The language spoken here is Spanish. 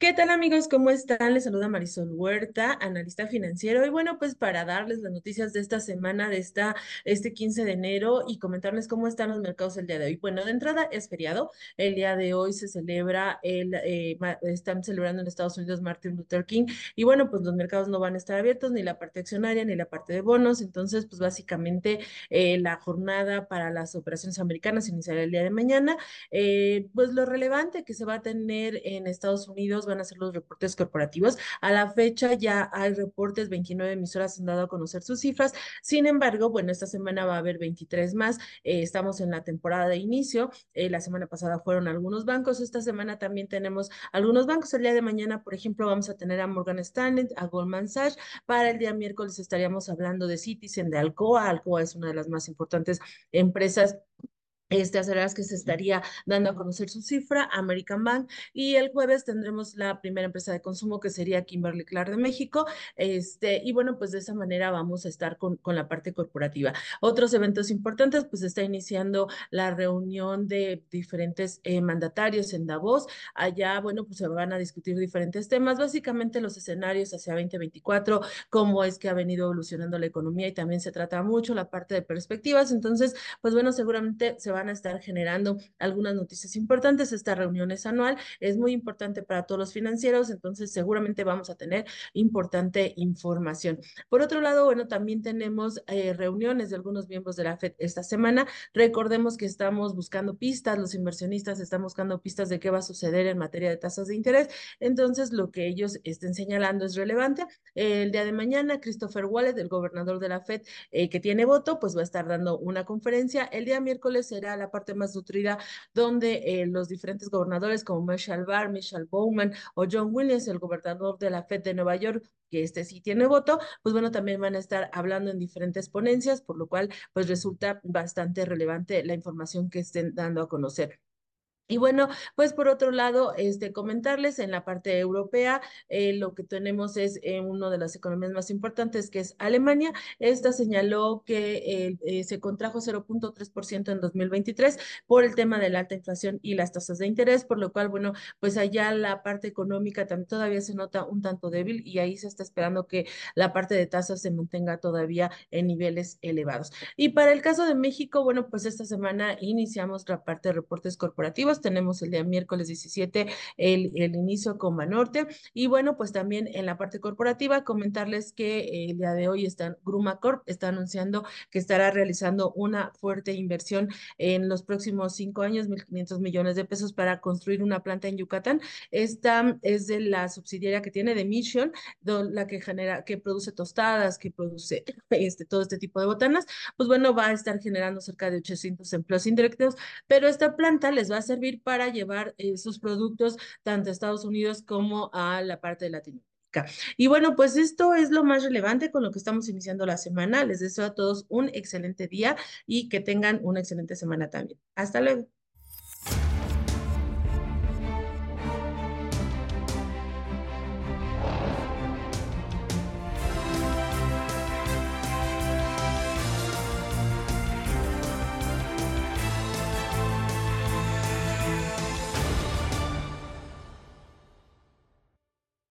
¿Qué tal amigos? ¿Cómo están? Les saluda Marisol Huerta, analista financiero. Y bueno, pues para darles las noticias de esta semana, de esta, este 15 de enero y comentarles cómo están los mercados el día de hoy. Bueno, de entrada es feriado. El día de hoy se celebra, el, eh, están celebrando en Estados Unidos Martin Luther King. Y bueno, pues los mercados no van a estar abiertos, ni la parte accionaria, ni la parte de bonos. Entonces, pues básicamente eh, la jornada para las operaciones americanas iniciará el día de mañana. Eh, pues lo relevante que se va a tener en Estados Unidos van a ser los reportes corporativos. A la fecha ya hay reportes, 29 emisoras han dado a conocer sus cifras. Sin embargo, bueno, esta semana va a haber 23 más. Eh, estamos en la temporada de inicio. Eh, la semana pasada fueron algunos bancos. Esta semana también tenemos algunos bancos. El día de mañana, por ejemplo, vamos a tener a Morgan Stanley, a Goldman Sachs. Para el día miércoles estaríamos hablando de Citizen, de Alcoa. Alcoa es una de las más importantes empresas este, las que se estaría dando a conocer su cifra, American Bank, y el jueves tendremos la primera empresa de consumo que sería Kimberly Clark de México, este, y bueno, pues de esa manera vamos a estar con, con la parte corporativa. Otros eventos importantes, pues está iniciando la reunión de diferentes eh, mandatarios en Davos, allá, bueno, pues se van a discutir diferentes temas, básicamente los escenarios hacia 2024, cómo es que ha venido evolucionando la economía y también se trata mucho la parte de perspectivas, entonces, pues bueno, seguramente se va van a estar generando algunas noticias importantes. Esta reunión es anual, es muy importante para todos los financieros, entonces seguramente vamos a tener importante información. Por otro lado, bueno, también tenemos eh, reuniones de algunos miembros de la FED esta semana. Recordemos que estamos buscando pistas, los inversionistas están buscando pistas de qué va a suceder en materia de tasas de interés. Entonces, lo que ellos estén señalando es relevante. el día de mañana, Christopher Wallet, el gobernador de la FED, eh, que tiene voto, pues va a estar dando una conferencia. El día miércoles será la parte más nutrida, donde eh, los diferentes gobernadores como Michelle Barr, Michelle Bowman o John Williams, el gobernador de la Fed de Nueva York, que este sí tiene voto, pues bueno, también van a estar hablando en diferentes ponencias, por lo cual pues resulta bastante relevante la información que estén dando a conocer. Y bueno, pues por otro lado, este, comentarles en la parte europea, eh, lo que tenemos es eh, una de las economías más importantes, que es Alemania. Esta señaló que eh, se contrajo 0.3% en 2023 por el tema de la alta inflación y las tasas de interés, por lo cual, bueno, pues allá la parte económica también todavía se nota un tanto débil y ahí se está esperando que la parte de tasas se mantenga todavía en niveles elevados. Y para el caso de México, bueno, pues esta semana iniciamos la parte de reportes corporativos tenemos el día miércoles 17 el, el inicio con Banorte. Y bueno, pues también en la parte corporativa, comentarles que el día de hoy están, Gruma Corp está anunciando que estará realizando una fuerte inversión en los próximos cinco años, 1.500 millones de pesos para construir una planta en Yucatán. Esta es de la subsidiaria que tiene de Mission, la que genera, que produce tostadas, que produce este, todo este tipo de botanas. Pues bueno, va a estar generando cerca de 800 empleos indirectos, pero esta planta les va a para llevar eh, sus productos tanto a Estados Unidos como a la parte de Latinoamérica. Y bueno, pues esto es lo más relevante con lo que estamos iniciando la semana. Les deseo a todos un excelente día y que tengan una excelente semana también. Hasta luego.